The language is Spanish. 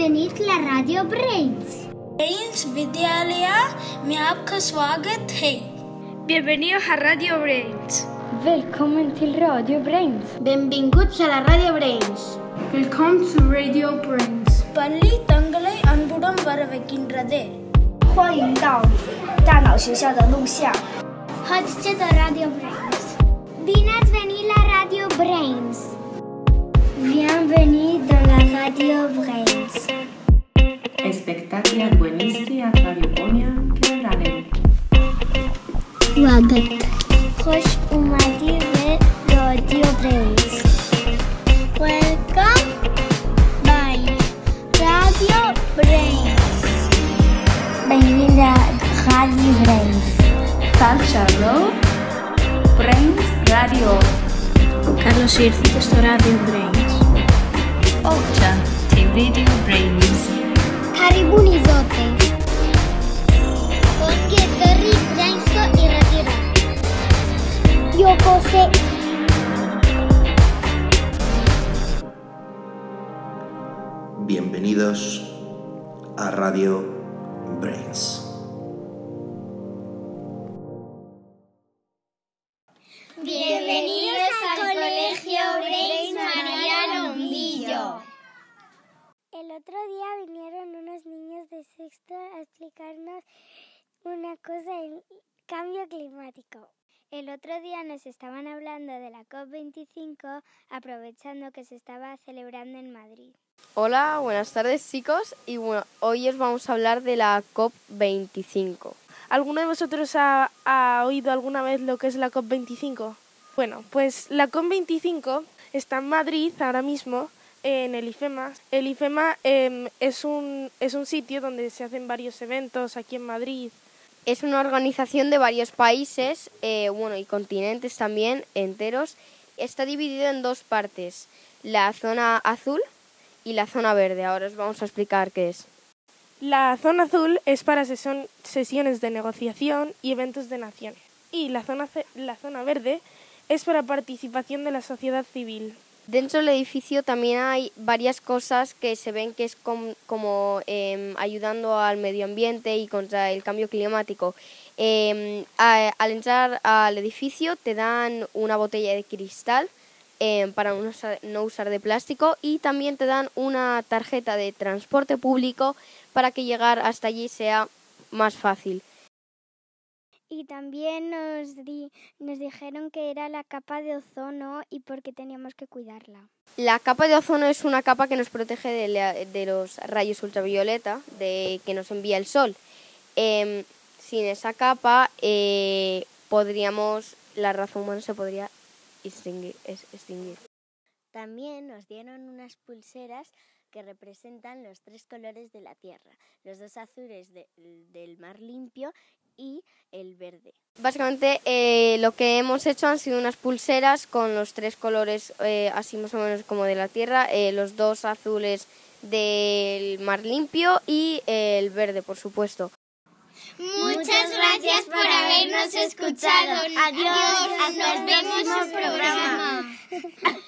venit la Radio Brains. Brains Vidyalaya में आपका स्वागत है Bienvenidos a Radio Brains. Velkommen til Radio Brains. Benvinguts a la Radio Brains. Welcome to Radio Brains. பள்ளி தங்களை அன்புடன் வரவேற்கின்றது 欢迎到大脑学校的录像。 Chodźcie do Radio Brains. Vine ați venit la Radio Brains. Bienvenue dans la Radio Brains. spectatele agonisti Hoş umadi ve radio brains. Welcome by Radio Brains. Bem-vindo Radio Brains. Salsa Brains Radio. Carlos, Κάρλος ήρθε Radio Brains. Ocha, τη Radio Brains. Karibuni zote Onge Tori Brainsko i Radio Yokose Bienvenidos a Radio Brains. Bienvenidos al Colegio Brains María Lombillo. El otro día vinieron sexto a explicarnos una cosa el cambio climático. El otro día nos estaban hablando de la COP25 aprovechando que se estaba celebrando en Madrid. Hola, buenas tardes chicos y bueno, hoy os vamos a hablar de la COP25. ¿Alguno de vosotros ha, ha oído alguna vez lo que es la COP25? Bueno, pues la COP25 está en Madrid ahora mismo, en el IFEMA. El IFEMA em, es, un, es un sitio donde se hacen varios eventos aquí en Madrid. Es una organización de varios países, eh, bueno, y continentes también enteros. Está dividido en dos partes, la zona azul y la zona verde. Ahora os vamos a explicar qué es. La zona azul es para sesiones de negociación y eventos de naciones. Y la zona, la zona verde es para participación de la sociedad civil. Dentro del edificio también hay varias cosas que se ven que es com- como em, ayudando al medio ambiente y contra el cambio climático. Em, al entrar al edificio te dan una botella de cristal em, para no usar de plástico y también te dan una tarjeta de transporte público para que llegar hasta allí sea más fácil. Y también nos, di- nos dijeron que era la capa de ozono y por qué teníamos que cuidarla. La capa de ozono es una capa que nos protege de, la- de los rayos ultravioleta de, que nos envía el sol. Em, sin esa capa eh, podríamos, la raza humana se podría extinguir. También nos dieron unas pulseras que representan los tres colores de la Tierra, los dos azules de- del mar limpio y el verde. Básicamente eh, lo que hemos hecho han sido unas pulseras con los tres colores eh, así más o menos como de la Tierra, eh, los dos azules del mar limpio y el verde, por supuesto. Muchas gracias por habernos escuchado. Adiós. Hasta el próximo programa.